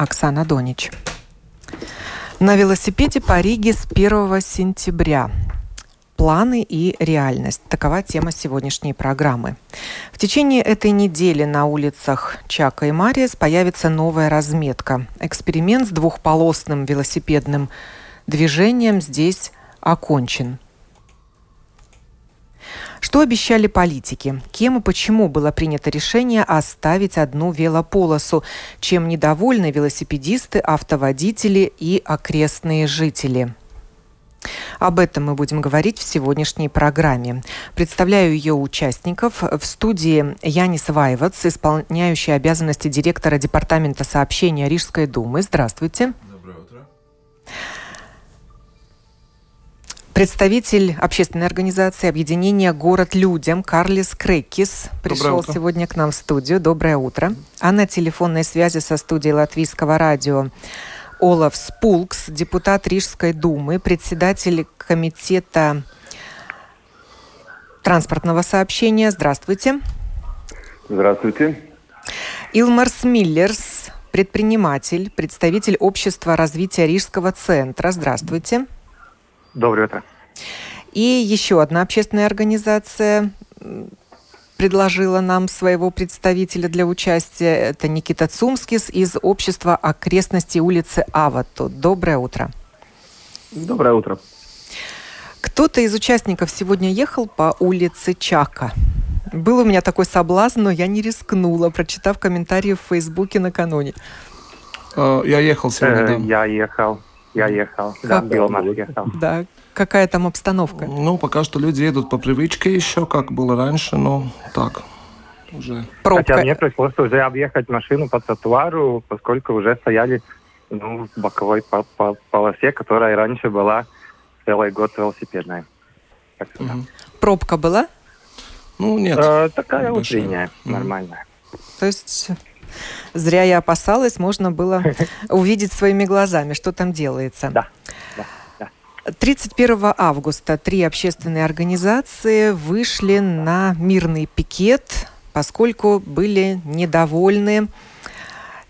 Оксана Донич. На велосипеде по Риге с 1 сентября. Планы и реальность. Такова тема сегодняшней программы. В течение этой недели на улицах Чака и Мариес появится новая разметка. Эксперимент с двухполосным велосипедным движением здесь окончен. Что обещали политики? Кем и почему было принято решение оставить одну велополосу? Чем недовольны велосипедисты, автоводители и окрестные жители? Об этом мы будем говорить в сегодняшней программе. Представляю ее участников. В студии Янис Вайвац, исполняющий обязанности директора Департамента сообщения Рижской думы. Здравствуйте. Доброе Представитель общественной организации объединения «Город людям» Карлис Крекис пришел сегодня к нам в студию. Доброе утро. А на телефонной связи со студией Латвийского радио Олаф Спулкс, депутат Рижской думы, председатель комитета транспортного сообщения. Здравствуйте. Здравствуйте. Илмарс Миллерс, предприниматель, представитель общества развития Рижского центра. Здравствуйте. Доброе утро. И еще одна общественная организация предложила нам своего представителя для участия. Это Никита Цумскис из общества окрестности улицы Авату. Доброе утро. Доброе утро. Кто-то из участников сегодня ехал по улице Чака. Был у меня такой соблазн, но я не рискнула, прочитав комментарии в Фейсбуке накануне. Э, я ехал сегодня, да. Я ехал. Я ехал. Да, Билмар ехал. Да. Какая там обстановка? Ну, пока что люди едут по привычке еще, как было раньше, но так, уже. Пробка. Хотя мне пришлось уже объехать машину по тротуару, поскольку уже стояли ну, в боковой по по полосе, которая раньше была целый год велосипедная. Угу. Пробка была? Ну, нет. Э, такая утренняя, угу. нормальная. То есть Зря я опасалась, можно было увидеть своими глазами, что там делается. Да. 31 августа три общественные организации вышли на мирный пикет, поскольку были недовольны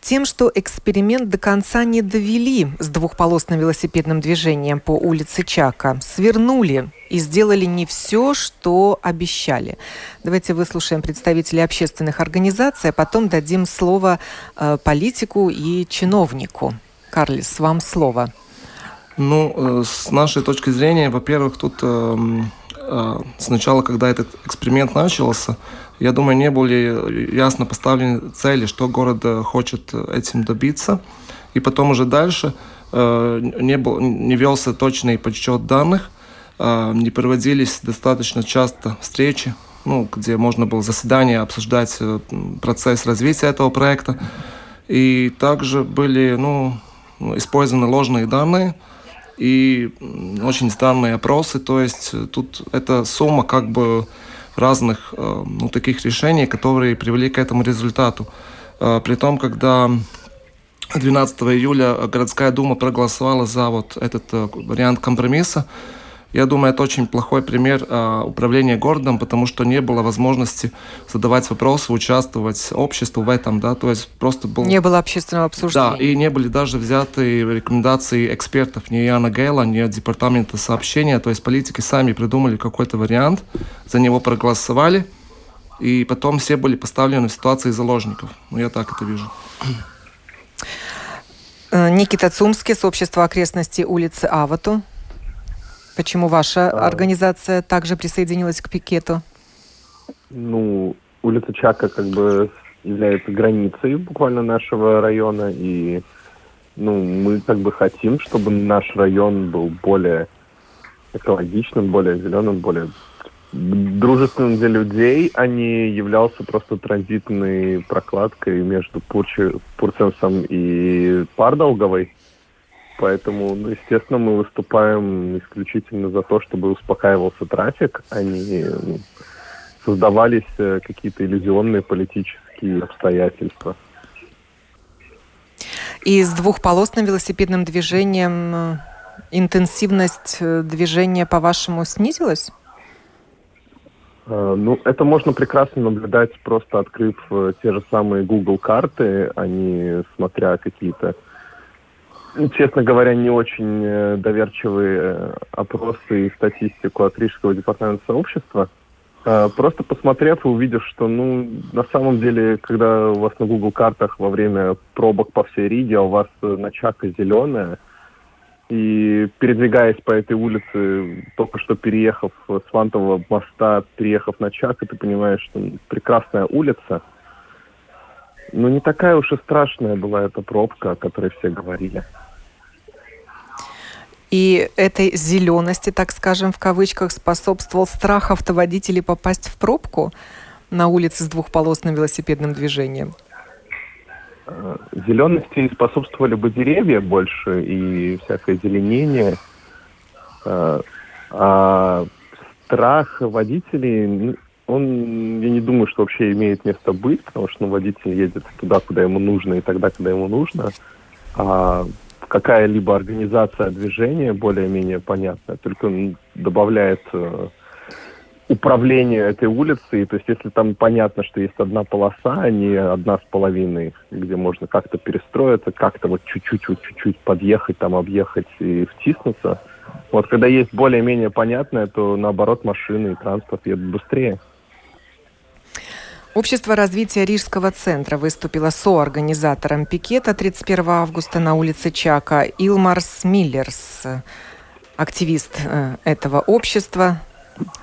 тем, что эксперимент до конца не довели с двухполосным велосипедным движением по улице Чака. Свернули и сделали не все, что обещали. Давайте выслушаем представителей общественных организаций, а потом дадим слово э, политику и чиновнику. Карлис, вам слово. Ну, э, с нашей точки зрения, во-первых, тут э, сначала, когда этот эксперимент начался, я думаю, не были ясно поставлены цели, что город э, хочет этим добиться. И потом уже дальше э, не, был, не велся точный подсчет данных, э, не проводились достаточно часто встречи, ну, где можно было заседание обсуждать процесс развития этого проекта. И также были ну, использованы ложные данные и очень странные опросы. То есть тут эта сумма как бы разных э, ну, таких решений, которые привели к этому результату. Э, при том, когда 12 июля городская дума проголосовала за вот этот э, вариант компромисса, я думаю, это очень плохой пример э, управления городом, потому что не было возможности задавать вопросы, участвовать обществу в этом, да, то есть просто был... Не было общественного обсуждения. Да, и не были даже взяты рекомендации экспертов, ни Яна Гейла, ни Департамента сообщения, то есть политики сами придумали какой-то вариант, за него проголосовали, и потом все были поставлены в ситуации заложников. Ну, я так это вижу. Э, Никита Цумский с общества окрестности улицы Авату. Почему ваша а... организация также присоединилась к пикету? Ну, улица Чака как бы является границей буквально нашего района, и ну, мы как бы хотим, чтобы наш район был более экологичным, более зеленым, более дружественным для людей, а не являлся просто транзитной прокладкой между Пурчи, и Пардолговой. Поэтому, ну, естественно, мы выступаем исключительно за то, чтобы успокаивался трафик, а не ну, создавались э, какие-то иллюзионные политические обстоятельства. И с двухполосным велосипедным движением э, интенсивность э, движения, по-вашему, снизилась? Ну, это можно прекрасно наблюдать, просто открыв те же самые Google карты, а не смотря какие-то честно говоря, не очень э, доверчивые э, опросы и статистику от Рижского департамента сообщества. А, просто посмотрев и увидев, что, ну, на самом деле, когда у вас на Google картах во время пробок по всей Риге, а у вас э, начака зеленая, и передвигаясь по этой улице, только что переехав с Вантового моста, переехав на Чак, ты понимаешь, что прекрасная улица, ну, не такая уж и страшная была эта пробка, о которой все говорили. И этой зелености, так скажем, в кавычках, способствовал страх автоводителей попасть в пробку на улице с двухполосным велосипедным движением? Э, зелености способствовали бы деревья больше и всякое зеленение. Э, а страх водителей, он, я не думаю, что вообще имеет место быть, потому что ну, водитель едет туда, куда ему нужно, и тогда, когда ему нужно. А какая-либо организация движения более-менее понятная, только добавляет э, управление этой улицей. То есть если там понятно, что есть одна полоса, а не одна с половиной, где можно как-то перестроиться, как-то вот чуть-чуть, чуть-чуть подъехать, там объехать и втиснуться. Вот когда есть более-менее понятное, то наоборот машины и транспорт едут быстрее. Общество развития Рижского центра выступило соорганизатором пикета 31 августа на улице Чака. Илмарс Миллерс, активист э, этого общества,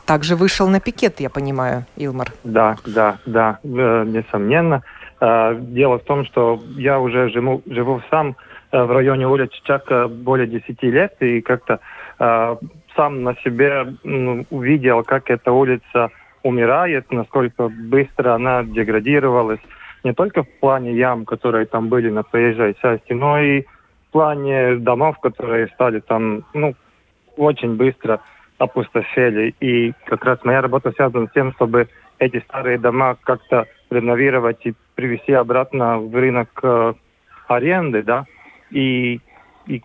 также вышел на пикет, я понимаю, Илмар. Да, да, да, э, несомненно. Э, дело в том, что я уже живу, живу сам в районе улицы Чака более 10 лет и как-то сам на себе увидел, как эта улица умирает, насколько быстро она деградировалась, не только в плане ям, которые там были на проезжей части, но и в плане домов, которые стали там, ну, очень быстро опустошели. И как раз моя работа связана с тем, чтобы эти старые дома как-то реновировать и привести обратно в рынок э, аренды, да. И, и,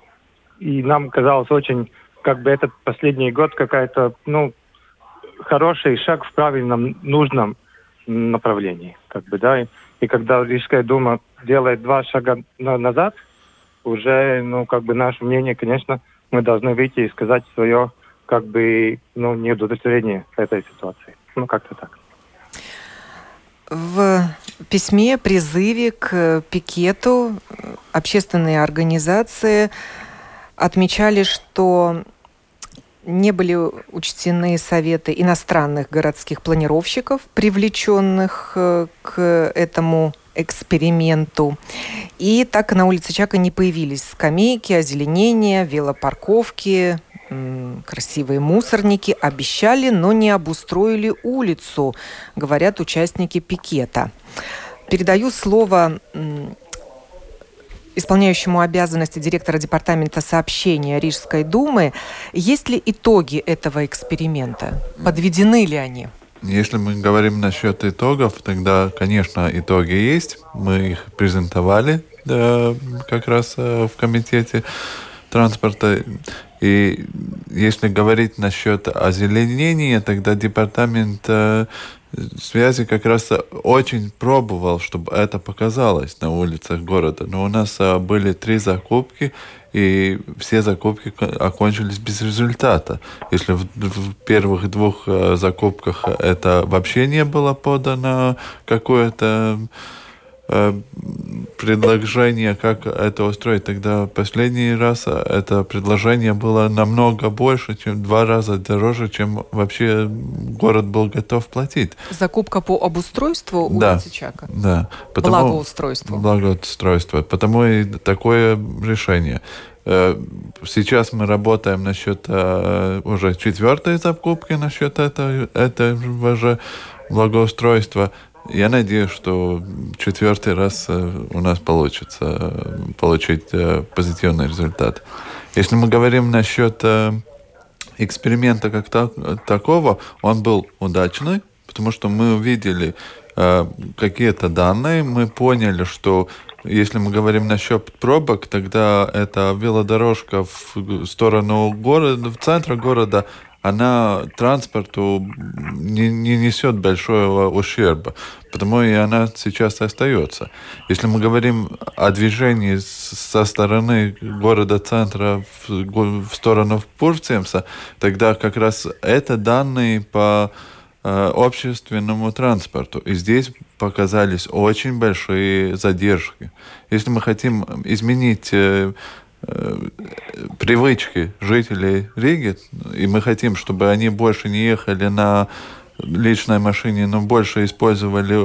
и нам казалось очень, как бы этот последний год какая-то, ну, хороший шаг в правильном, нужном направлении. Как бы, да? и, и когда Рижская дума делает два шага на, назад, уже, ну, как бы наше мнение, конечно, мы должны выйти и сказать свое, как бы, ну, неудовлетворение этой ситуации. Ну, как-то так. В письме, призыве к пикету общественные организации отмечали, что не были учтены советы иностранных городских планировщиков, привлеченных э, к этому эксперименту. И так на улице Чака не появились скамейки, озеленения, велопарковки, красивые мусорники. Обещали, но не обустроили улицу, говорят участники пикета. Передаю слово исполняющему обязанности директора департамента сообщения Рижской думы. Есть ли итоги этого эксперимента? Подведены ли они? Если мы говорим насчет итогов, тогда, конечно, итоги есть. Мы их презентовали да, как раз э, в комитете транспорта. И если говорить насчет озеленения, тогда департамент э, связи как раз очень пробовал, чтобы это показалось на улицах города. Но у нас а, были три закупки, и все закупки окончились без результата. Если в, в первых двух а, закупках это вообще не было подано какое-то Э, предложение, как это устроить. Тогда последний раз это предложение было намного больше, чем два раза дороже, чем вообще город был готов платить. Закупка по обустройству да, улицы Чака? Да. Потому, благоустройство. Благоустройство. Потому и такое решение. Э, сейчас мы работаем насчет э, уже четвертой закупки, насчет этого, этого же благоустройства. Я надеюсь, что четвертый раз у нас получится получить позитивный результат. Если мы говорим насчет эксперимента как такого, он был удачный, потому что мы увидели какие-то данные, мы поняли, что если мы говорим насчет пробок, тогда эта велодорожка в сторону города, в центр города, она транспорту не, не несет большого ущерба, потому и она сейчас остается. Если мы говорим о движении со стороны города-центра в, в сторону Пурцемса, тогда как раз это данные по э, общественному транспорту. И здесь показались очень большие задержки. Если мы хотим изменить э, Э, привычки жителей Риги, и мы хотим, чтобы они больше не ехали на личной машине, но больше использовали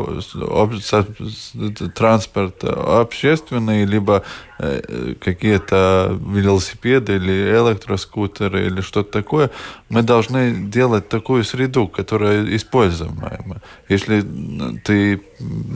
транспорт общественный, либо э, какие-то велосипеды или электроскутеры или что-то такое, мы должны делать такую среду, которая используема. Если ты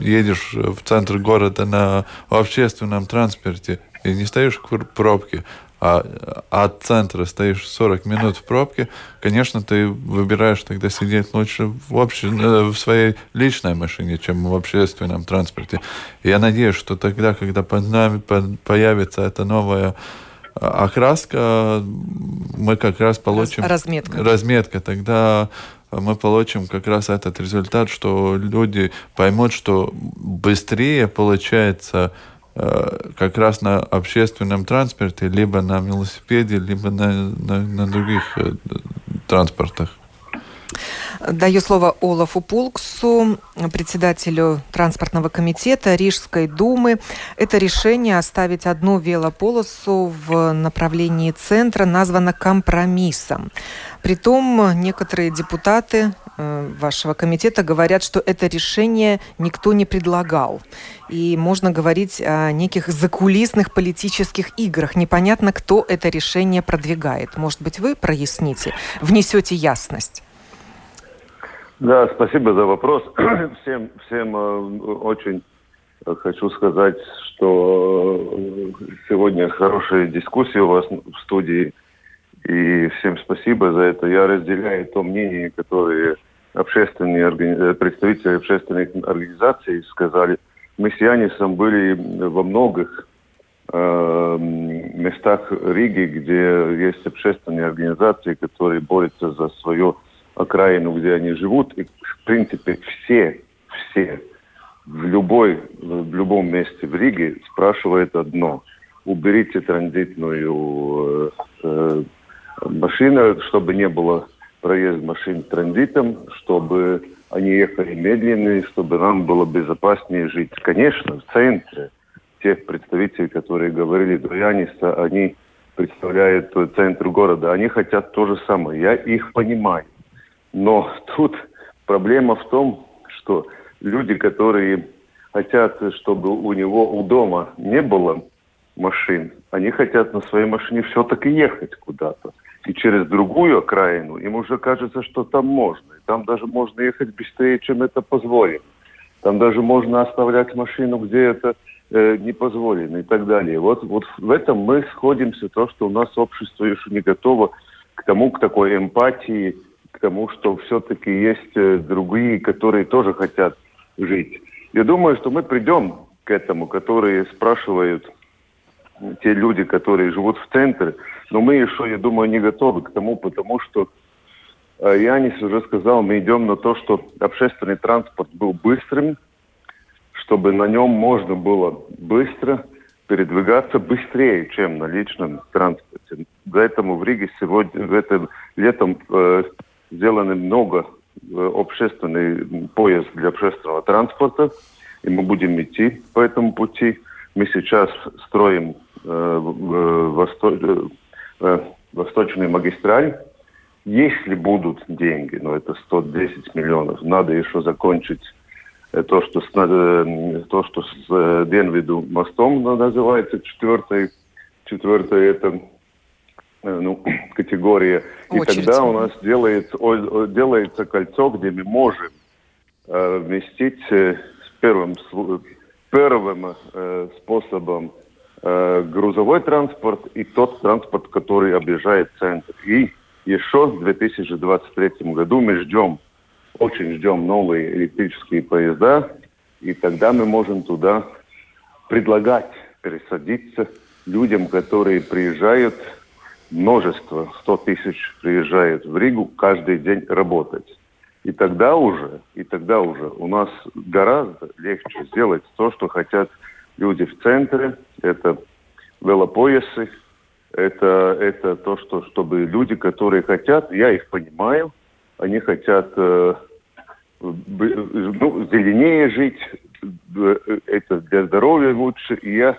едешь в центр города на общественном транспорте, и не стоишь в пробке, а от центра стоишь 40 минут в пробке, конечно, ты выбираешь тогда сидеть лучше в, общей, э, в своей личной машине, чем в общественном транспорте. И я надеюсь, что тогда, когда под нами появится эта новая а, окраска, мы как раз получим... Разметка. Разметка. Тогда мы получим как раз этот результат, что люди поймут, что быстрее получается как раз на общественном транспорте, либо на велосипеде, либо на, на, на других э, транспортах. Даю слово Олафу Пулксу, председателю транспортного комитета Рижской думы. Это решение оставить одну велополосу в направлении центра названо компромиссом. Притом некоторые депутаты Э, вашего комитета говорят, что это решение никто не предлагал. И можно говорить о неких закулисных политических играх. Непонятно, кто это решение продвигает. Может быть, вы проясните, внесете ясность? Да, спасибо за вопрос. всем, всем э, очень хочу сказать, что э, сегодня хорошая дискуссия у вас в студии. И всем спасибо за это. Я разделяю то мнение, которое общественные органи... представители общественных организаций сказали, мы с Янисом были во многих э, местах Риги, где есть общественные организации, которые борются за свою окраину, где они живут. И, в принципе, все, все в, любой, в любом месте в Риге спрашивают одно. Уберите транзитную э, э, машину, чтобы не было проезд машин транзитом, чтобы они ехали медленнее, чтобы нам было безопаснее жить. Конечно, в центре тех представителей, которые говорили до Яниса, они представляют центр города. Они хотят то же самое. Я их понимаю. Но тут проблема в том, что люди, которые хотят, чтобы у него у дома не было машин, они хотят на своей машине все-таки ехать куда-то и через другую окраину, им уже кажется, что там можно. И там даже можно ехать быстрее, чем это позволено. Там даже можно оставлять машину, где это э, не позволено и так далее. Вот, вот в этом мы сходимся, то, что у нас общество еще не готово к тому, к такой эмпатии, к тому, что все-таки есть э, другие, которые тоже хотят жить. Я думаю, что мы придем к этому, которые спрашивают те люди, которые живут в центре, но мы еще, я думаю, не готовы к тому, потому что э, Янис уже сказал, мы идем на то, что общественный транспорт был быстрым, чтобы на нем можно было быстро передвигаться быстрее, чем на личном транспорте. Поэтому в Риге сегодня, в этом летом э, сделано много э, общественный поезд для общественного транспорта, и мы будем идти по этому пути. Мы сейчас строим восто... Э, э, восточную магистраль. Если будут деньги, но это 110 миллионов, надо еще закончить то, что с, то, что с Денвиду мостом называется четвертой, четвертая это ну, категория. Очередь. И тогда у нас делается, делается кольцо, где мы можем э, вместить э, первым, первым э, способом э, грузовой транспорт и тот транспорт, который объезжает центр. И еще в 2023 году мы ждем, очень ждем новые электрические поезда, и тогда мы можем туда предлагать пересадиться людям, которые приезжают, множество, 100 тысяч приезжают в Ригу каждый день работать. И тогда уже, и тогда уже у нас гораздо легче сделать то, что хотят люди в центре. Это велопоясы, это, это то, что, чтобы люди, которые хотят, я их понимаю, они хотят э, ну, зеленее жить, э, это для здоровья лучше. И я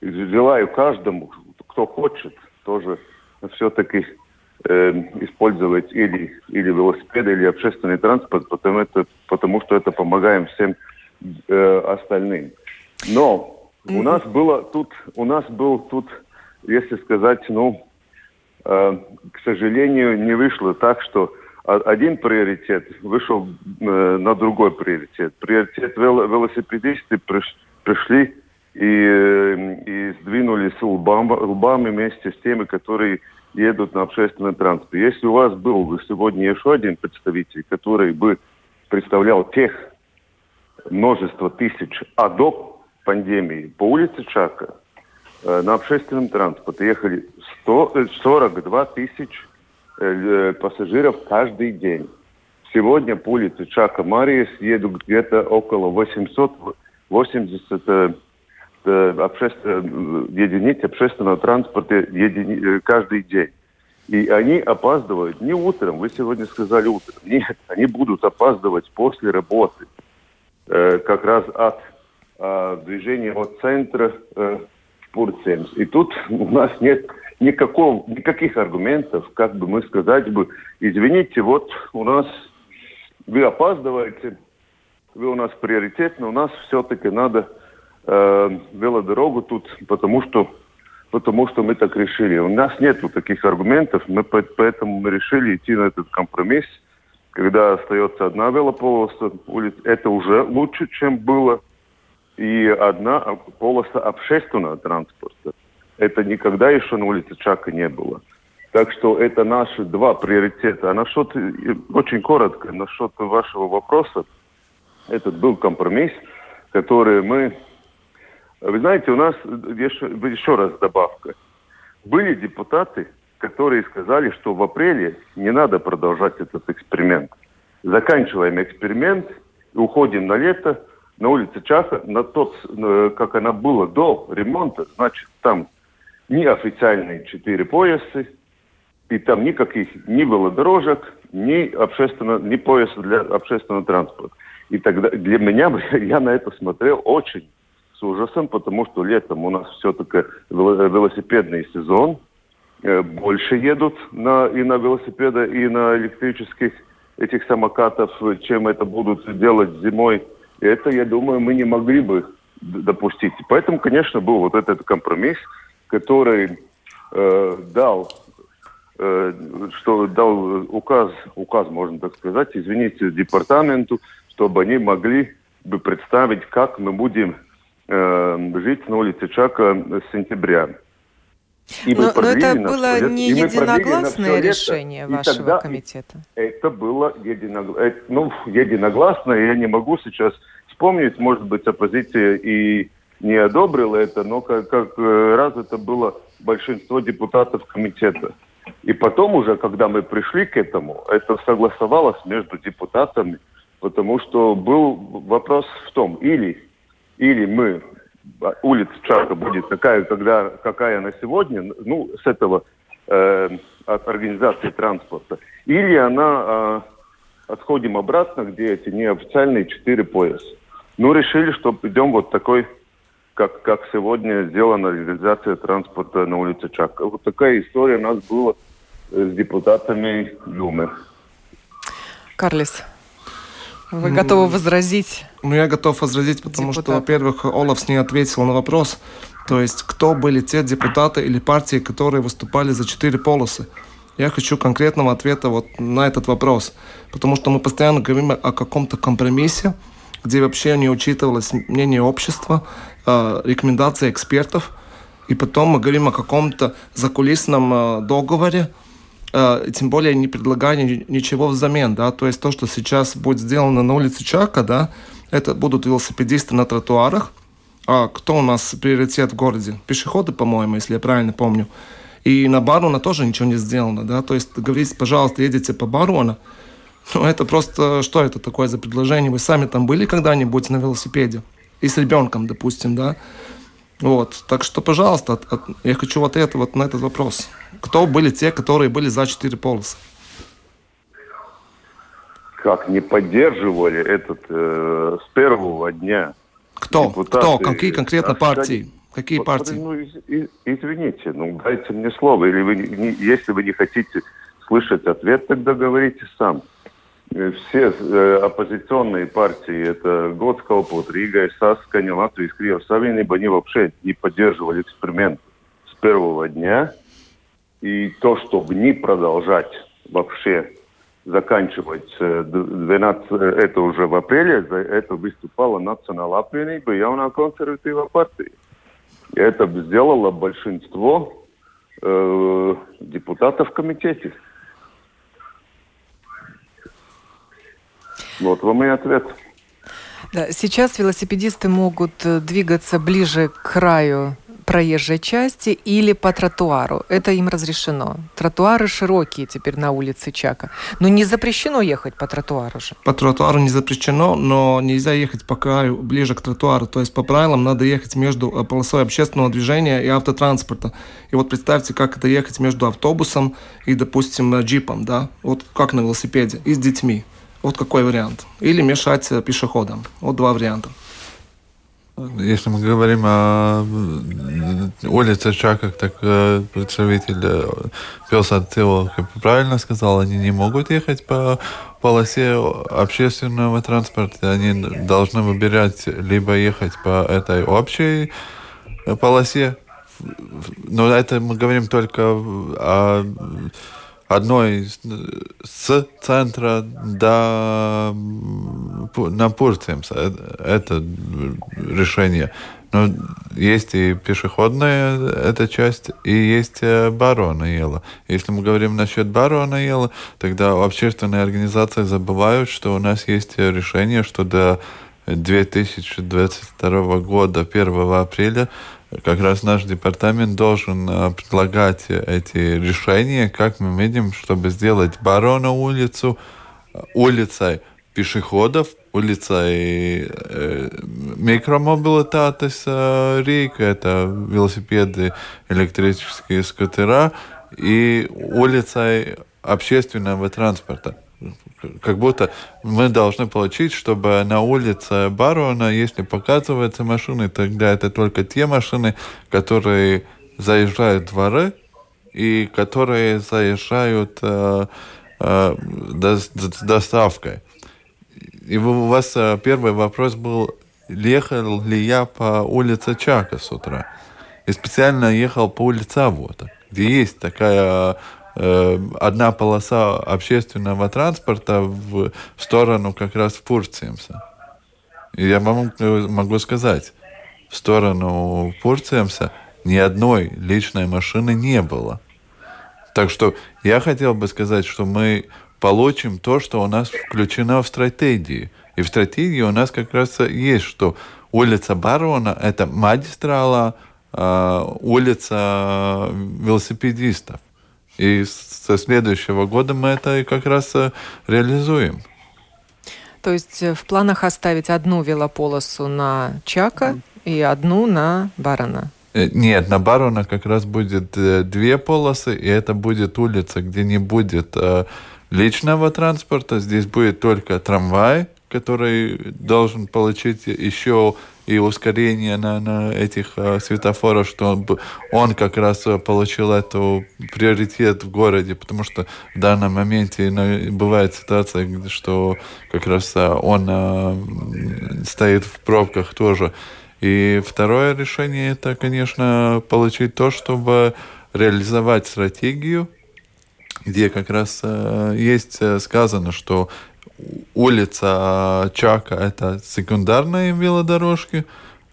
желаю каждому, кто хочет, тоже все-таки э, использовать или, или велосипед, или общественный транспорт, потому, это, потому что это помогаем всем э, остальным. Но у нас было тут, у нас был тут, если сказать, ну, э, к сожалению, не вышло так, что один приоритет вышел э, на другой приоритет. Приоритет вел, велосипедисты приш, пришли и, э, и сдвинулись лбам, лбами вместе с теми, которые едут на общественном транспорте. Если у вас был бы сегодня еще один представитель, который бы представлял тех множество тысяч, а до пандемии по улице Чака э, на общественном транспорте ехали 100, 42 тысяч э, пассажиров каждый день. Сегодня по улице Чака Мариес едут где-то около 880 э, обществен... единиц общественного транспорта едини... каждый день. И они опаздывают не утром, вы сегодня сказали утром. Нет, они будут опаздывать после работы. Э, как раз от э, движения от центра э, в Пурцемс. И тут у нас нет никакого, никаких аргументов, как бы мы сказать бы, извините, вот у нас вы опаздываете, вы у нас приоритет, но у нас все-таки надо э, велодорогу тут, потому что потому что мы так решили. У нас нет таких аргументов, мы поэтому мы решили идти на этот компромисс, когда остается одна велополоса, улиц, это уже лучше, чем было, и одна полоса общественного транспорта. Это никогда еще на улице Чака не было. Так что это наши два приоритета. А насчет, очень коротко, насчет вашего вопроса, этот был компромисс, который мы вы знаете, у нас еще, еще раз добавка. Были депутаты, которые сказали, что в апреле не надо продолжать этот эксперимент. Заканчиваем эксперимент уходим на лето на улице Чаха, на тот, как она была до ремонта, значит, там ни официальные четыре пояса, и там никаких ни велодорожек, ни, общественно, ни пояса для общественного транспорта. И тогда для меня, я на это смотрел очень с ужасом, потому что летом у нас все-таки велосипедный сезон, э, больше едут на, и на велосипеды, и на электрических этих самокатов, чем это будут делать зимой. Это, я думаю, мы не могли бы допустить. Поэтому, конечно, был вот этот компромисс, который э, дал, э, что дал указ, указ, можно так сказать, извините, департаменту, чтобы они могли бы представить, как мы будем э, жить на улице Чака с сентября. И но, но это было не единогласное решение лето, вашего тогда комитета? Это было единогласное. Э, ну, единогласное. Я не могу сейчас вспомнить, может быть, оппозиция и не одобрила это, но как, как э, раз это было большинство депутатов комитета. И потом уже, когда мы пришли к этому, это согласовалось между депутатами, потому что был вопрос в том, или или мы улица Чарка будет такая, когда, какая она сегодня, ну, с этого э, от организации транспорта, или она э, отходим обратно, где эти неофициальные четыре пояса. Ну, решили, что идем вот такой, как, как сегодня сделана реализация транспорта на улице Чака. Вот такая история у нас была с депутатами Думы. Карлис, вы готовы возразить? Ну, я готов возразить, потому Депутат. что, во-первых, Олафс не ответил на вопрос. То есть, кто были те депутаты или партии, которые выступали за четыре полосы? Я хочу конкретного ответа вот на этот вопрос, потому что мы постоянно говорим о каком-то компромиссе, где вообще не учитывалось мнение общества, э, рекомендации экспертов, и потом мы говорим о каком-то закулисном э, договоре, тем более не предлагая ничего взамен, да, то есть то, что сейчас будет сделано на улице Чака, да, это будут велосипедисты на тротуарах, а кто у нас приоритет в городе? Пешеходы, по-моему, если я правильно помню. И на Барона тоже ничего не сделано, да, то есть говорить, пожалуйста, едете по Барона, ну, это просто, что это такое за предложение? Вы сами там были когда-нибудь на велосипеде? И с ребенком, допустим, да? Вот. Так что, пожалуйста, от, от, я хочу ответ вот на этот вопрос. Кто были те, которые были за четыре полоса? Как не поддерживали этот э, с первого дня? Кто? Депутаты, Кто? Какие конкретно партии? Какие вот, партии? Ну, извините, ну дайте мне слово. Или вы, не, если вы не хотите слышать ответ, тогда говорите сам. Э, все э, оппозиционные партии, это Готскалпот, Рига, Саскани, Латвия, Криев, Савиниб, они вообще не поддерживали эксперимент с первого дня. И то, чтобы не продолжать вообще заканчивать 12, э, это уже в апреле, за это выступала Национальная apvienība, jaunā konservatīvā партия. И это сделало большинство э, депутатов в комитете. Вот вам и ответ. Да, сейчас велосипедисты могут э, двигаться ближе к краю проезжей части или по тротуару. Это им разрешено. Тротуары широкие теперь на улице Чака. Но не запрещено ехать по тротуару же. По тротуару не запрещено, но нельзя ехать по краю ближе к тротуару. То есть по правилам надо ехать между э, полосой общественного движения и автотранспорта. И вот представьте, как это ехать между автобусом и, допустим, джипом, да? Вот как на велосипеде и с детьми. Вот какой вариант. Или мешать э, пешеходам. Вот два варианта. Если мы говорим о улице Чаках, так э, представитель э, Пилсатила правильно сказал, они не могут ехать по полосе общественного транспорта. Они должны выбирать либо ехать по этой общей полосе, но это мы говорим только о одной с центра до на Пурцемс. Э, это решение. Но есть и пешеходная эта часть, и есть э, барона Ела. Если мы говорим насчет барона Ела, тогда общественные организации забывают, что у нас есть решение, что до 2022 года, 1 апреля, как раз наш департамент должен э, предлагать эти решения, как мы видим, чтобы сделать Барона улицу улицей пешеходов, улицей э, микромобилитатес э, Рика, это велосипеды, электрические скутера, и улицей общественного транспорта как будто мы должны получить, чтобы на улице Барона, если показываются машины, тогда это только те машины, которые заезжают в дворы и которые заезжают э, э, с доставкой. И у вас э, первый вопрос был, ехал ли я по улице Чака с утра. И специально ехал по улице Авота, где есть такая одна полоса общественного транспорта в, сторону как раз в Пурциемса. И я могу, могу сказать, в сторону Пурциемса ни одной личной машины не было. Так что я хотел бы сказать, что мы получим то, что у нас включено в стратегии. И в стратегии у нас как раз есть, что улица Барона – это магистрала, э, улица велосипедистов. И со следующего года мы это как раз э, реализуем. То есть э, в планах оставить одну велополосу на Чака и одну на Барона? Э, нет, на Барона как раз будет две полосы, и это будет улица, где не будет личного транспорта. Здесь будет только трамвай, который должен получить еще и ускорение на, на этих э, светофорах, что он, как раз э, получил эту приоритет в городе, потому что в данном моменте бывает ситуация, что как раз э, он э, стоит в пробках тоже. И второе решение это, конечно, получить то, чтобы реализовать стратегию где как раз э, есть э, сказано, что улица Чака это секундарные велодорожки,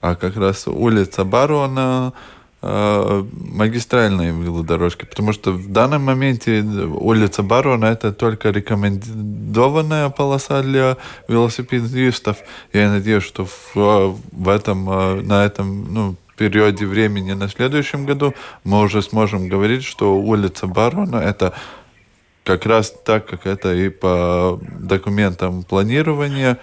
а как раз улица Барона э, магистральные велодорожки, потому что в данном моменте улица Барона это только рекомендованная полоса для велосипедистов. Я надеюсь, что в, в этом, э, на этом ну, периоде времени на следующем году мы уже сможем говорить, что улица Барона это как раз так, как это и по документам планирования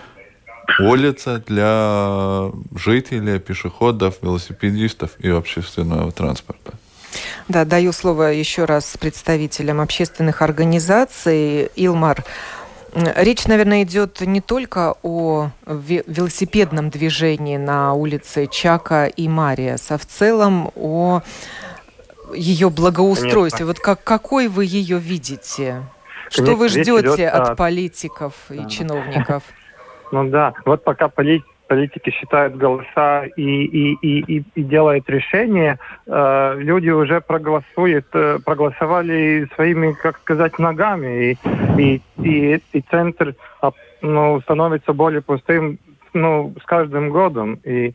улица для жителей, пешеходов, велосипедистов и общественного транспорта. Да, даю слово еще раз представителям общественных организаций. Илмар, речь, наверное, идет не только о велосипедном движении на улице Чака и Мариас, а в целом о ее благоустройстве. Конечно. Вот как, какой вы ее видите? Что Конечно, вы ждете от о... политиков и да. чиновников? Ну да, вот пока полит, политики считают голоса и, и, и, и, и делают решения, э, люди уже проголосуют, э, проголосовали своими, как сказать, ногами, и, и, и, и центр ну, становится более пустым ну, с каждым годом. И,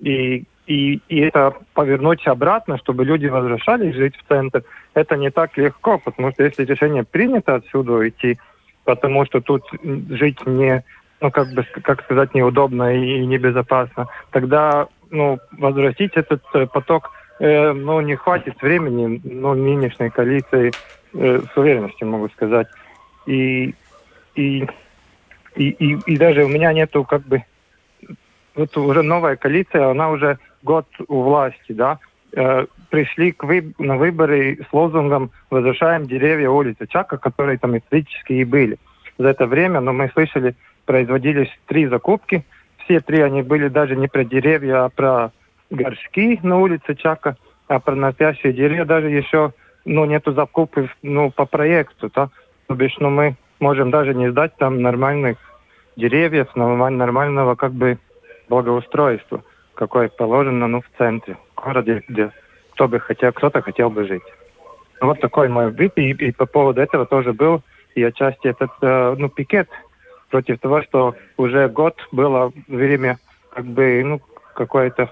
и и, и это повернуть обратно, чтобы люди возвращались жить в центр, это не так легко, потому что если решение принято отсюда уйти, потому что тут жить не, ну как бы, как сказать, неудобно и небезопасно, тогда, ну, возвратить этот э, поток, э, ну, не хватит времени, ну, нынешней коалиции, э, с уверенностью могу сказать. И, и, и, и, и даже у меня нету, как бы, вот уже новая коалиция, она уже год у власти, да, э, пришли к вы, на выборы с лозунгом «Возвращаем деревья улицы Чака», которые там исторически и были. За это время, но мы слышали, производились три закупки. Все три они были даже не про деревья, а про горшки на улице Чака, а про настоящие деревья даже еще ну, нету закупки ну, по проекту. Да? То бишь, ну, мы можем даже не сдать там нормальных деревьев, нормального как бы благоустройства какое положено ну, в центре, в городе, где кто бы хотел, кто-то хотел бы жить. Вот такой мой вид, и, и по поводу этого тоже был и отчасти этот э, ну, пикет против того, что уже год было время как бы ну, какой-то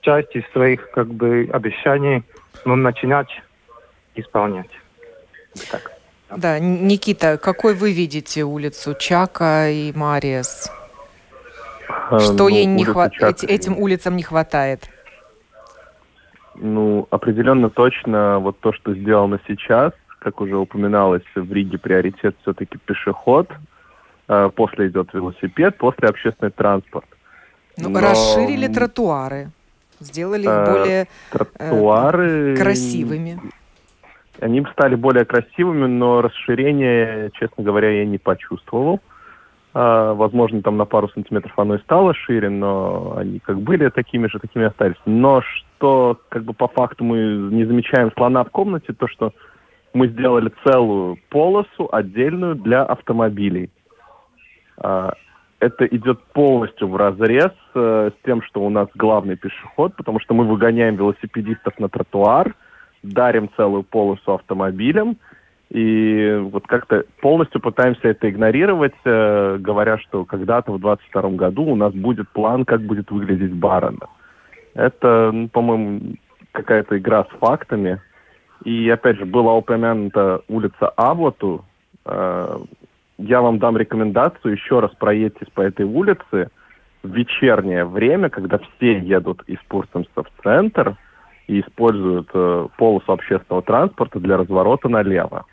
части своих как бы обещаний ну, начинать исполнять. Так. Да, Никита, какой вы видите улицу Чака и Мариас? Что ну, ей не хват... Чак... этим улицам не хватает? Ну, определенно точно вот то, что сделано сейчас, как уже упоминалось, в Риге приоритет все-таки пешеход, э, после идет велосипед, после общественный транспорт. Ну, Но... расширили тротуары, сделали их э, более тротуары... э, красивыми. Они стали более красивыми, но расширение, честно говоря, я не почувствовал. А, возможно, там на пару сантиметров оно и стало шире, но они как были такими же, такими остались. Но что как бы по факту мы не замечаем слона в комнате, то что мы сделали целую полосу отдельную для автомобилей. А, это идет полностью в разрез э, с тем, что у нас главный пешеход, потому что мы выгоняем велосипедистов на тротуар, дарим целую полосу автомобилям, и вот как-то полностью пытаемся это игнорировать, э, говоря, что когда-то в 2022 году у нас будет план, как будет выглядеть Барона. Это, ну, по-моему, какая-то игра с фактами. И, опять же, была упомянута улица Аблату. Э, я вам дам рекомендацию, еще раз проедьтесь по этой улице в вечернее время, когда все едут из Пурсамса в центр и используют э, полосу общественного транспорта для разворота налево.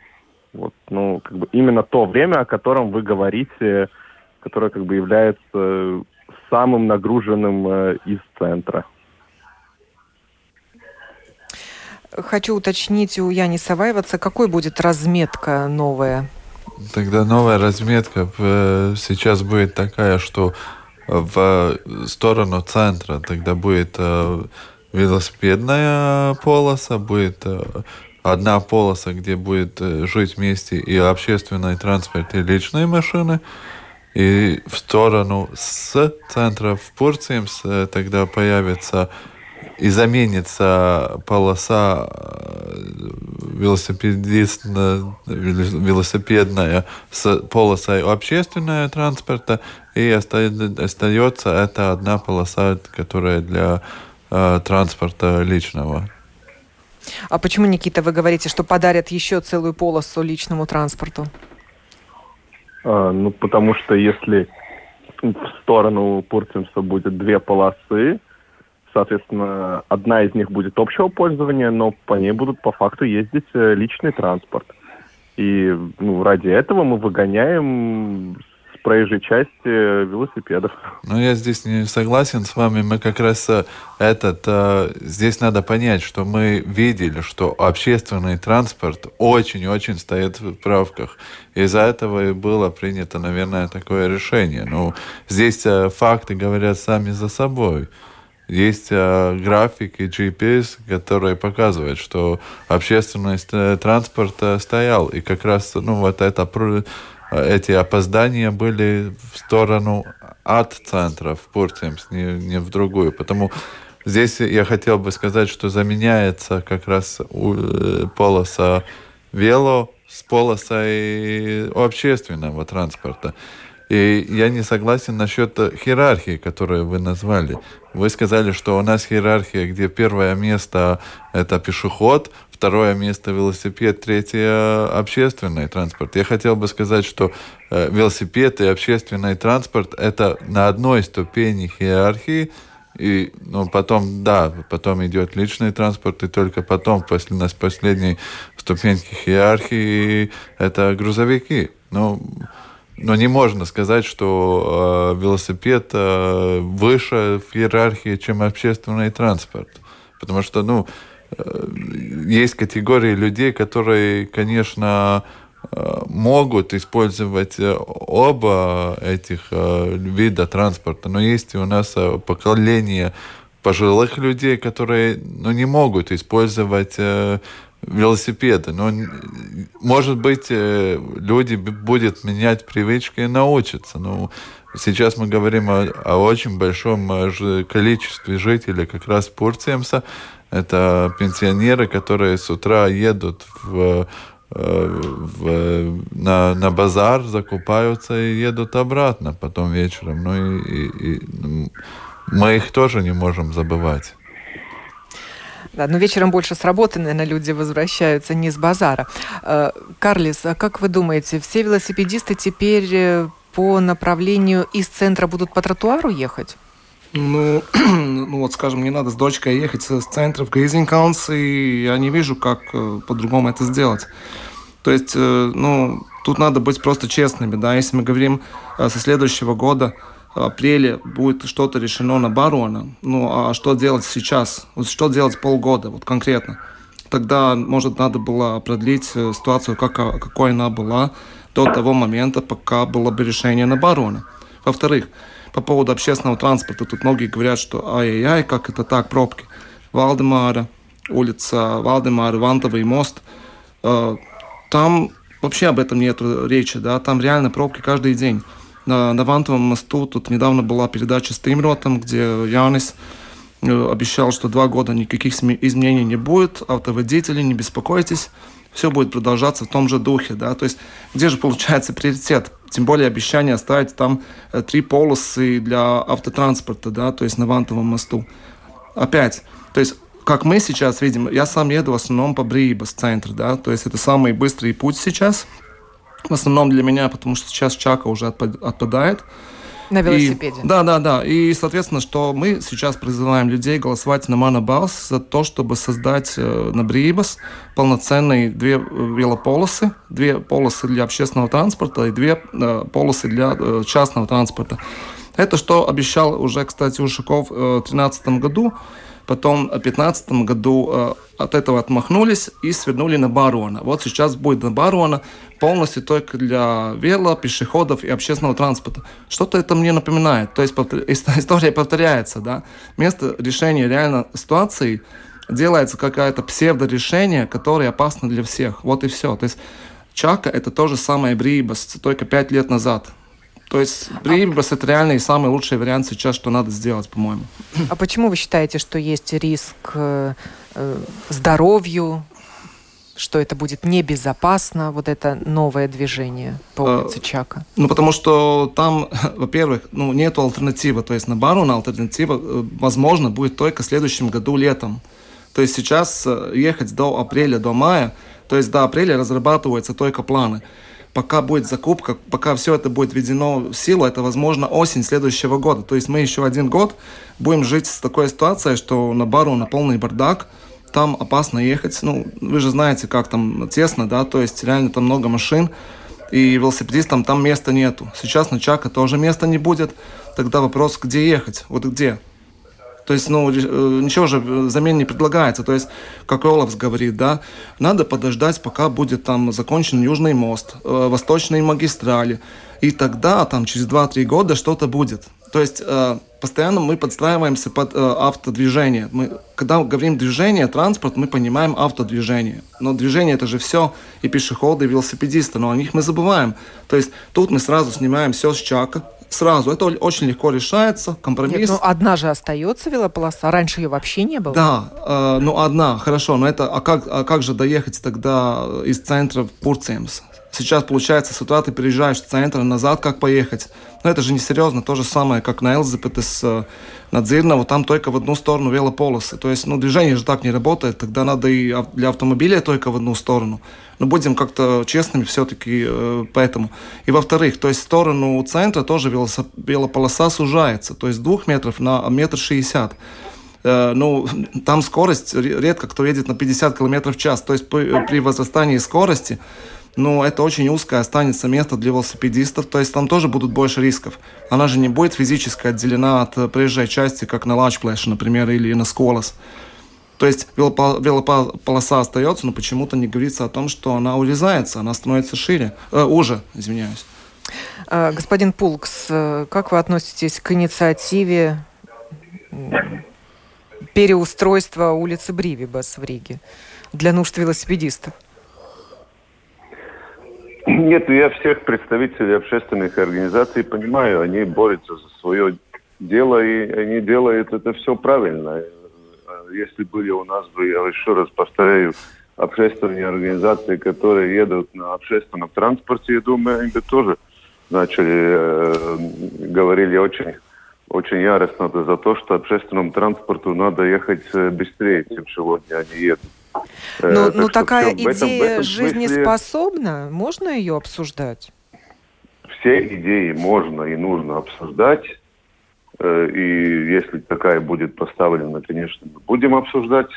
Вот, ну, как бы именно то время, о котором вы говорите, которое как бы является самым нагруженным э, из центра. Хочу уточнить у Яни Саваеваца, какой будет разметка новая? Тогда новая разметка сейчас будет такая, что в сторону центра тогда будет э, велосипедная полоса, будет э, одна полоса, где будет э, жить вместе и общественный транспорт, и личные машины. И в сторону с центра в Пурцимс тогда появится и заменится полоса велосипедистная, велосипедная с полосой общественного транспорта, и остается это одна полоса, которая для э, транспорта личного. А почему, Никита, вы говорите, что подарят еще целую полосу личному транспорту? А, ну, потому что если в сторону Пуртинса будет две полосы, соответственно, одна из них будет общего пользования, но по ней будут по факту ездить э, личный транспорт. И ну, ради этого мы выгоняем проезжей части велосипедов. Ну, я здесь не согласен с вами. Мы как раз э, этот... Э, здесь надо понять, что мы видели, что общественный транспорт очень-очень стоит в правках. Из-за этого и было принято, наверное, такое решение. Ну, здесь факты говорят сами за собой есть э, график GPS, который показывает, что общественный транспорт э, стоял. И как раз ну, вот это, эти опоздания были в сторону от центра в Пуртемс, не, не в другую. Потому здесь я хотел бы сказать, что заменяется как раз э, полоса вело с полосой общественного транспорта. И я не согласен насчет иерархии, которую вы назвали. Вы сказали, что у нас иерархия, где первое место это пешеход, второе место велосипед, третье общественный транспорт. Я хотел бы сказать, что э, велосипед и общественный транспорт это на одной ступени иерархии, и ну, потом, да, потом идет личный транспорт, и только потом, после нас последней ступеньки иерархии, это грузовики. Ну, но не можно сказать, что э, велосипед э, выше в иерархии, чем общественный транспорт. Потому что, ну, есть категории людей, которые, конечно, э, могут использовать э, оба этих э, вида транспорта, но есть у нас э, поколение пожилых людей, которые ну, не могут использовать э, велосипеды. Но, может быть, э, люди будут менять привычки и научатся. Но сейчас мы говорим о, о очень большом э, количестве жителей как раз Пурцемса. Это пенсионеры, которые с утра едут в э, в, на, на базар, закупаются и едут обратно потом вечером. Ну и, и, и мы их тоже не можем забывать. Да, но вечером больше с работы, наверное, люди возвращаются, не с базара. Э, Карлис, а как вы думаете, все велосипедисты теперь э, по направлению из центра будут по тротуару ехать? Ну, ну вот, скажем, не надо с дочкой ехать с центра в Гризинкаунс, и я не вижу, как э, по-другому это сделать. То есть, ну, тут надо быть просто честными, да, если мы говорим со следующего года, апреле будет что-то решено на барона, ну а что делать сейчас? Вот что делать полгода, вот конкретно? Тогда, может, надо было продлить э, ситуацию, как, какой она была до того момента, пока было бы решение на барона. Во-вторых, по поводу общественного транспорта, тут многие говорят, что ай-яй-яй, как это так, пробки. Валдемара, улица Валдемара, Вантовый мост, э, там вообще об этом нет речи, да, там реально пробки каждый день. На, на Вантовом мосту тут недавно была передача с Тимротом, где Янис э, обещал, что два года никаких изменений не будет, автоводители, не беспокойтесь, все будет продолжаться в том же духе, да, то есть где же получается приоритет? Тем более обещание оставить там э, три полосы для автотранспорта, да, то есть на Вантовом мосту. Опять, то есть как мы сейчас видим, я сам еду в основном по Брибас центр, да, то есть это самый быстрый путь сейчас – в основном для меня, потому что сейчас Чака уже отпадает. На велосипеде. И, да, да, да. И, соответственно, что мы сейчас призываем людей голосовать на Манабалс за то, чтобы создать э, на Брибас полноценные две э, велополосы, две полосы для общественного транспорта и две э, полосы для э, частного транспорта. Это что обещал уже, кстати, Ушаков э, в 2013 году. Потом в 2015 году э, от этого отмахнулись и свернули на Барона. Вот сейчас будет на Барона полностью только для вело, пешеходов и общественного транспорта. Что-то это мне напоминает. То есть история повторяется. Да? Вместо решения реально ситуации делается какое-то псевдорешение, которое опасно для всех. Вот и все. То есть Чака это то же самое Брибас, только пять лет назад. То есть Брибас это реально и самый лучший вариант сейчас, что надо сделать, по-моему. А почему вы считаете, что есть риск э, э здоровью, что это будет небезопасно, вот это новое движение по а, улице Чака? Ну, потому что там, во-первых, ну, нет альтернативы. То есть на Баруна альтернатива, э, возможно, будет только в следующем году летом. То есть сейчас э, ехать до апреля, до мая, то есть до апреля разрабатываются только планы. Пока будет закупка, пока все это будет введено в силу, это, возможно, осень следующего года. То есть мы еще один год будем жить с такой ситуацией, что на бару на полный бардак – там опасно ехать. Ну, вы же знаете, как там тесно, да, то есть реально там много машин, и велосипедистам там места нету. Сейчас на Чака тоже места не будет. Тогда вопрос, где ехать? Вот где? То есть, ну, э, ничего же замен не предлагается. То есть, как Олафс говорит, да, надо подождать, пока будет там закончен Южный мост, э, восточные магистрали. И тогда, там, через 2-3 года что-то будет. То есть, э, постоянно мы подстраиваемся под э, автодвижение. Мы, когда говорим движение, транспорт, мы понимаем автодвижение. Но движение это же все и пешеходы, и велосипедисты, но о них мы забываем. То есть тут мы сразу снимаем все с чака, сразу. Это очень легко решается, компромисс. Нет, ну одна же остается велополоса, раньше ее вообще не было. Да, э, ну одна, хорошо, но это, а как, а как же доехать тогда из центра в Пурцемс? Сейчас, получается, с утра ты приезжаешь в центр, назад как поехать. Но это же не серьезно. То же самое, как на Элзепет из э, Надзирного, там только в одну сторону велополосы. То есть, ну, движение же так не работает. Тогда надо и для автомобиля только в одну сторону. Но будем как-то честными все-таки э, поэтому. И во-вторых, то есть в сторону центра тоже велополоса сужается. То есть двух метров на метр шестьдесят э, ну, там скорость, редко кто едет на 50 км в час. То есть при возрастании скорости но это очень узкое останется место для велосипедистов, то есть там тоже будут больше рисков. Она же не будет физически отделена от э, проезжей части, как на Лачплэше, например, или на Сколос. То есть велополоса остается, но почему-то не говорится о том, что она урезается, она становится шире, э, уже, извиняюсь. А, господин Пулкс, э, как вы относитесь к инициативе переустройства улицы Бривибас в Риге для нужд велосипедистов? Нет, я всех представителей общественных организаций понимаю, они борются за свое дело, и они делают это все правильно. Если были у нас бы, я еще раз повторяю, общественные организации, которые едут на общественном транспорте, я думаю, они бы тоже начали, э, говорили очень, очень яростно за то, что общественному транспорту надо ехать э, быстрее, чем сегодня они едут. Э, но, так но такая все, идея этом, этом жизнеспособна? Смысле... Можно ее обсуждать? Все идеи можно и нужно обсуждать. Э, и если такая будет поставлена, конечно, мы будем обсуждать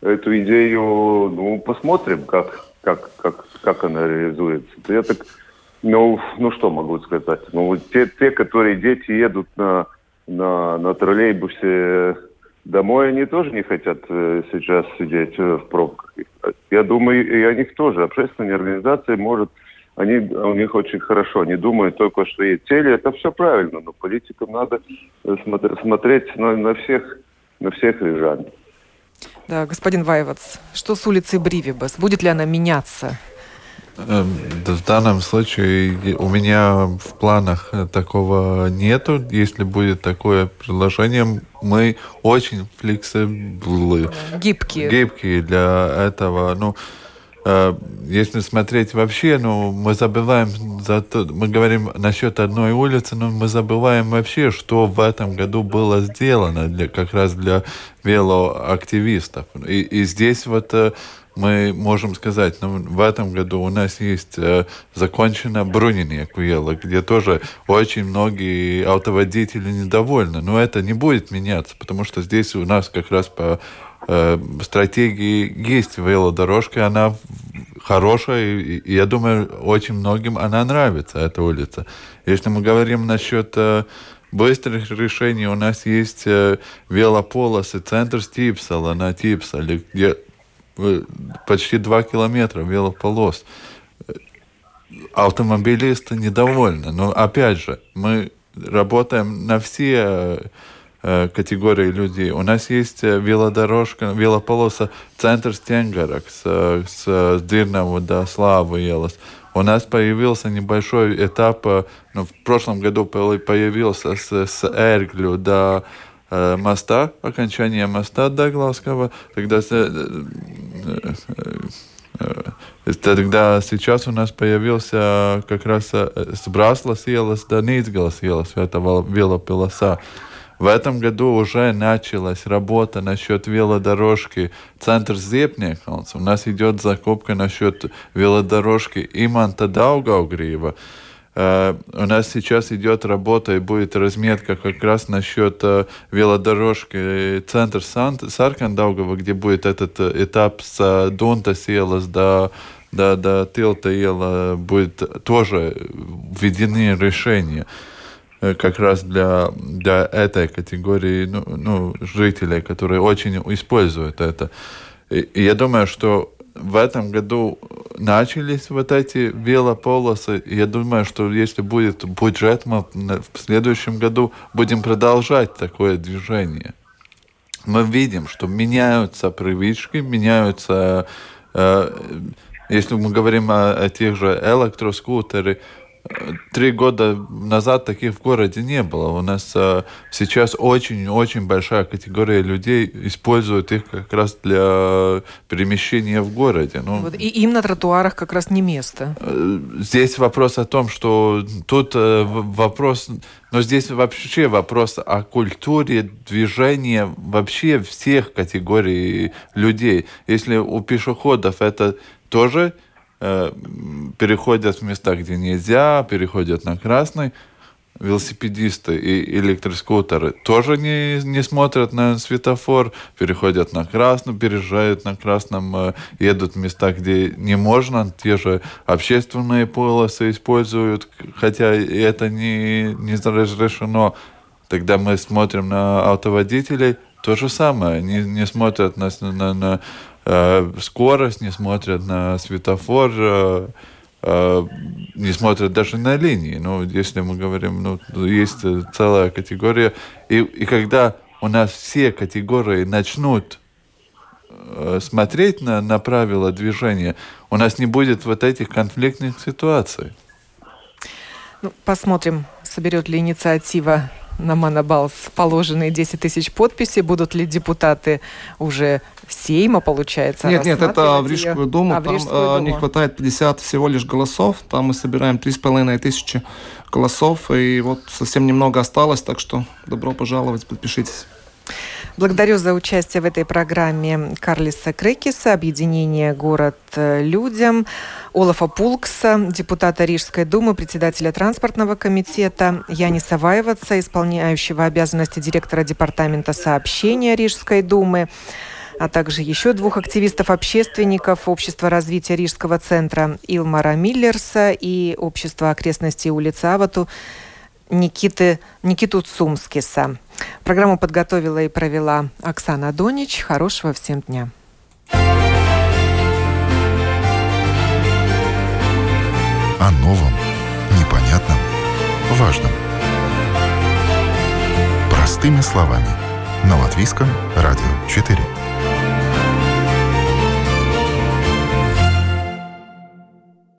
эту идею. Ну, посмотрим, как, как, как, как она реализуется. Я так, ну, ну что могу сказать? Ну, те, те, которые дети едут на, на, на троллейбусе Домой они тоже не хотят э, сейчас сидеть э, в пробках. Я думаю, и о них тоже. Общественные организации, может, они, у них очень хорошо. Они думают только, что есть цели. Это все правильно, но политикам надо э, смотреть на, на всех на всех рижан. Да, господин Вайвац, что с улицей Бривибас? Будет ли она меняться? Эм, в данном случае у меня в планах такого нету. Если будет такое предложение, мы очень флексиблы. Гибкие. Гибкие для этого. Ну, э, если смотреть вообще, ну, мы забываем за то, мы говорим насчет одной улицы, но мы забываем вообще, что в этом году было сделано для, как раз для велоактивистов. И, и здесь вот э, мы можем сказать, ну, в этом году у нас есть э, закончена Брунине Куела, где тоже очень многие автоводители недовольны. Но это не будет меняться, потому что здесь у нас как раз по э, стратегии есть велодорожка, она хорошая, и, и я думаю, очень многим она нравится, эта улица. Если мы говорим насчет э, быстрых решений, у нас есть э, велополосы, центр Стипсала на Типсале, где почти два километра велополос. Автомобилисты недовольны. Но опять же, мы работаем на все э, категории людей. У нас есть э, велодорожка, велополоса центр Стенгарак с, с Дирнаву до Славы Елас. у нас появился небольшой этап, э, ну, в прошлом году появился с, с Эрглю до э, моста, окончания моста Даглавского, тогда Тогда сейчас у нас появился как раз с Браслас ielas до Ницгалас ielas, это велопилоса. В этом году уже началась работа насчет велодорожки центр Зепнекалns. У нас идет закупка насчет велодорожки Иманта Даугаугрива. Uh, у нас сейчас идет работа и будет разметка как раз насчет uh, велодорожки центр Саркандаугова, где будет этот этап с Дунтас ielas до, до, до Тилта iela, будет тоже введены решения. Э, как раз для, для этой категории ну, ну, жителей, которые очень используют это. И, и я думаю, что в этом году начались вот эти велополосы. Я думаю, что если будет бюджет, мы в следующем году будем продолжать такое движение. Мы видим, что меняются привычки, меняются... Э, если мы говорим о, о тех же электроскутерах, Три года назад таких в городе не было. У нас а, сейчас очень-очень большая категория людей используют их как раз для перемещения в городе. Ну, вот, и им на тротуарах как раз не место. Э, здесь вопрос о том, что тут э, вопрос... Но здесь вообще вопрос о культуре движения вообще всех категорий людей. Если у пешеходов это тоже Э, переходят в места, где нельзя, переходят на красный. Велосипедисты и электроскутеры тоже не, не смотрят на светофор, переходят на красный, переезжают на красном, э, едут в места, где не можно, те же общественные полосы используют, хотя это не, не разрешено. Тогда мы смотрим на автоводителей, то же самое, не, не смотрят на, на, на Э, скорость, не смотрят на светофор, э, э, не смотрят даже на линии. Ну, если мы говорим, ну, есть целая категория. И, и когда у нас все категории начнут смотреть на, на правила движения, у нас не будет вот этих конфликтных ситуаций. Ну, посмотрим, соберет ли инициатива на Монобалс положенные 10 тысяч подписей. Будут ли депутаты уже Сейма, получается? Нет, нет, это в Рижскую Думу. А, там Рижскую э, не хватает 50 всего лишь голосов. Там мы собираем 3,5 тысячи голосов. И вот совсем немного осталось, так что добро пожаловать, подпишитесь. Благодарю за участие в этой программе Карлиса Крекиса, объединение «Город э, людям», Олафа Пулкса, депутата Рижской думы, председателя транспортного комитета, Яниса Ваеваца, исполняющего обязанности директора департамента сообщения Рижской думы, а также еще двух активистов-общественников Общества развития Рижского центра Илмара Миллерса и Общества окрестностей улицы Авату Никиты, Никиту Цумскиса. Программу подготовила и провела Оксана Донич. Хорошего всем дня. О новом, непонятном, важном. Простыми словами. На Латвийском радио 4.